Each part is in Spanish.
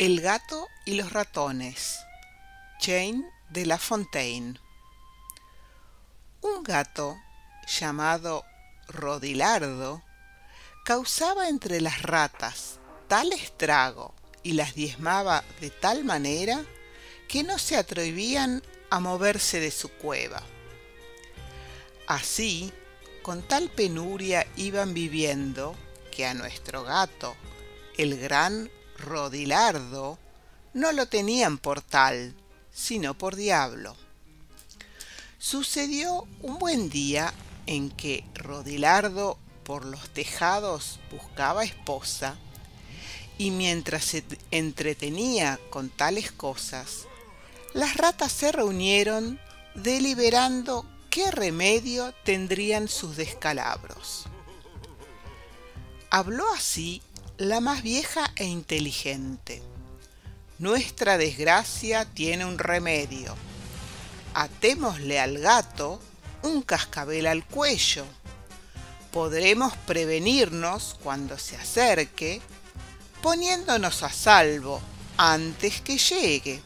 El gato y los ratones. Jane de La Fontaine. Un gato llamado Rodilardo causaba entre las ratas tal estrago y las diezmaba de tal manera que no se atrevían a moverse de su cueva. Así, con tal penuria iban viviendo que a nuestro gato, el gran Rodilardo no lo tenían por tal, sino por diablo. Sucedió un buen día en que Rodilardo por los tejados buscaba esposa y mientras se entretenía con tales cosas, las ratas se reunieron deliberando qué remedio tendrían sus descalabros. Habló así la más vieja e inteligente. Nuestra desgracia tiene un remedio. Atémosle al gato un cascabel al cuello. Podremos prevenirnos cuando se acerque, poniéndonos a salvo antes que llegue.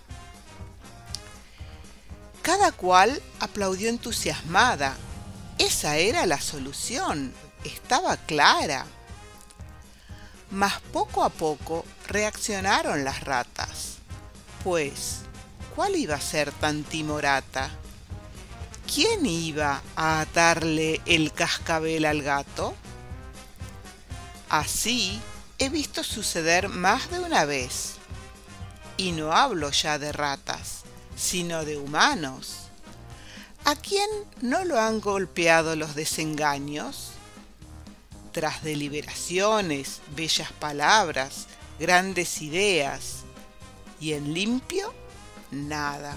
Cada cual aplaudió entusiasmada. Esa era la solución, estaba clara mas poco a poco reaccionaron las ratas. Pues, ¿cuál iba a ser tan timorata? ¿Quién iba a atarle el cascabel al gato? Así he visto suceder más de una vez. Y no hablo ya de ratas, sino de humanos. ¿A quién no lo han golpeado los desengaños? Tras deliberaciones, bellas palabras, grandes ideas, y en limpio, nada.